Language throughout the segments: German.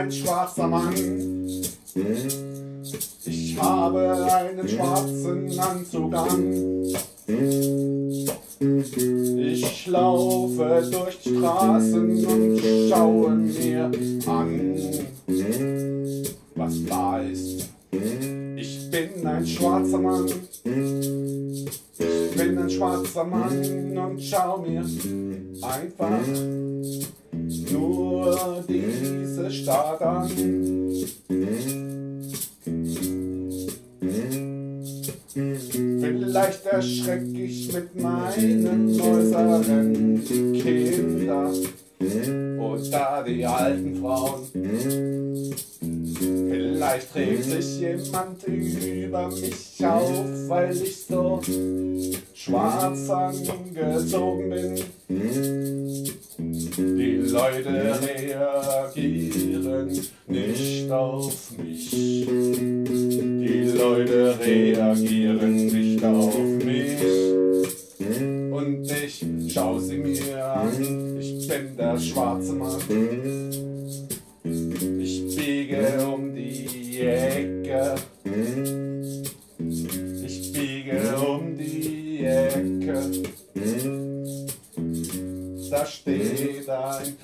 bin ein schwarzer Mann. Ich habe einen schwarzen Anzug an. Ich laufe durch die Straßen und schaue mir an, was da ist. Ich bin ein schwarzer Mann. Ich bin ein schwarzer Mann und schau mir einfach nur diese Stadt an. Vielleicht erschreck ich mit meinen äußeren Kinder oder die alten Frauen. Vielleicht regt sich jemand über mich auf, weil ich so schwarz angezogen bin. Die Leute reagieren nicht auf mich. Die Leute reagieren nicht auf mich. Und ich schau sie mir an, ich bin der schwarze Mann.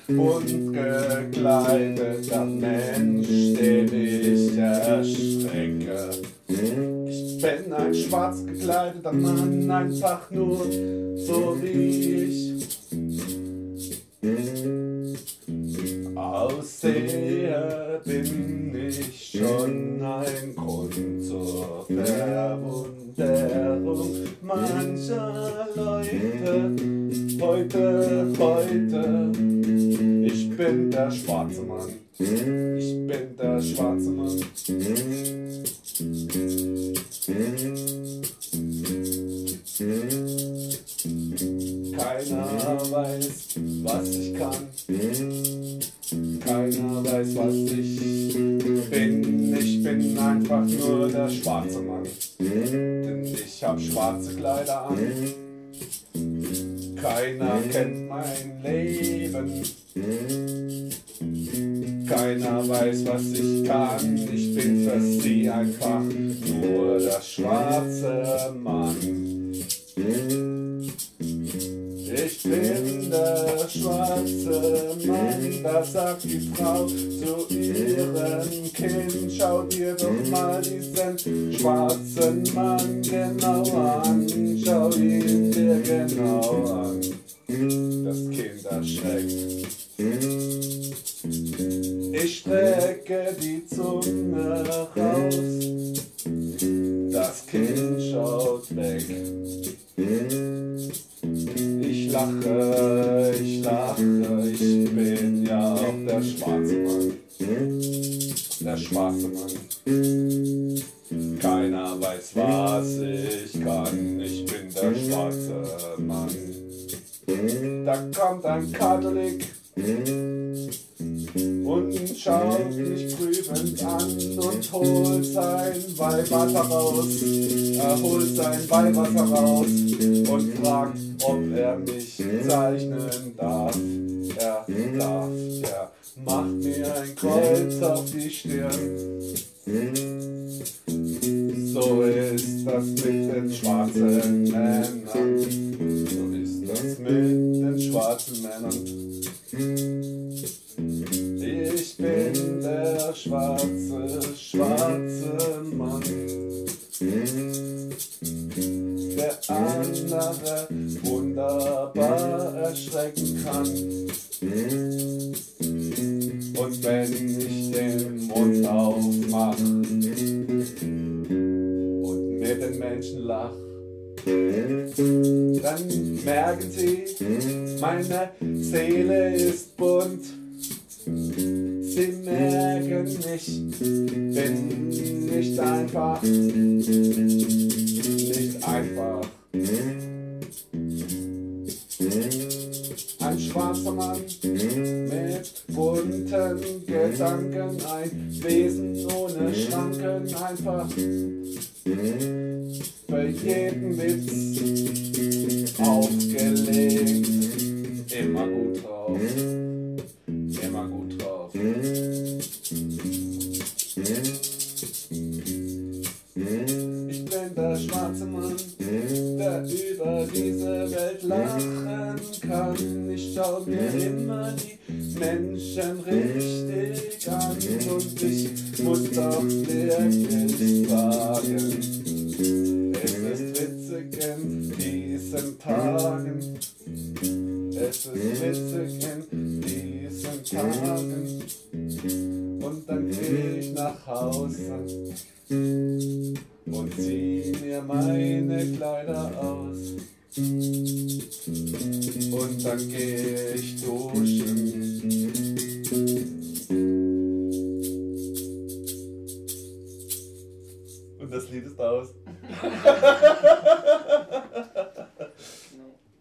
Bunt gekleideter Mensch, den ich erschrecke. Ich bin ein schwarz gekleideter Mann, einfach nur so wie ich aussehe, bin ich schon ein Grund zur Verwunderung mancher Leute. Heute, heute, bin der schwarze Mann. Ich bin der schwarze Mann. Keiner weiß, was ich kann. Keiner weiß, was ich bin. Ich bin einfach nur der schwarze Mann. Denn ich hab schwarze Kleider an. Keiner kennt mein Leben. Keiner weiß, was ich kann. Ich bin für sie einfach nur der schwarze Mann. Schwarze Mann, da sagt die Frau zu ihrem Kind, schau dir doch mal diesen schwarzen Mann genau an, schau ihn dir genau an. Das Kind erschreckt. Ich strecke die Zunge raus, das Kind schaut weg. Ich lache, bin ja auch der schwarze Mann. Der schwarze Mann. Keiner weiß, was ich kann, ich bin der schwarze Mann. Da kommt ein Katholik und schaut mich prüfend an und holt sein Weihwasser raus. Er holt sein Weihwasser raus und fragt, ob er mich zeichnen darf. Er darf, er macht mir ein Kreuz auf die Stirn. So ist das mit den schwarzen Männern. So ist das mit den schwarzen Männern. Ich bin der schwarze, erschrecken kann. Und wenn ich den Mund aufmach und mit den Menschen lach, dann merken sie, meine Seele ist bunt. Sie merken, ich bin nicht einfach, nicht einfach. Gedanken, ein Wesen ohne Schranken, einfach für jeden Witz aufgelegt. Immer gut drauf, immer gut drauf. Ich bin der schwarze Mann, der über diese Welt lachen kann. Ich schau mir immer die Menschen richtig an und ich muss doch wirklich sagen, es ist witzig in diesen Tagen, es ist witzig in diesen Tagen und dann geh ich nach Hause und zieh mir meine Kleider aus. Und dann geh ich duschen. Und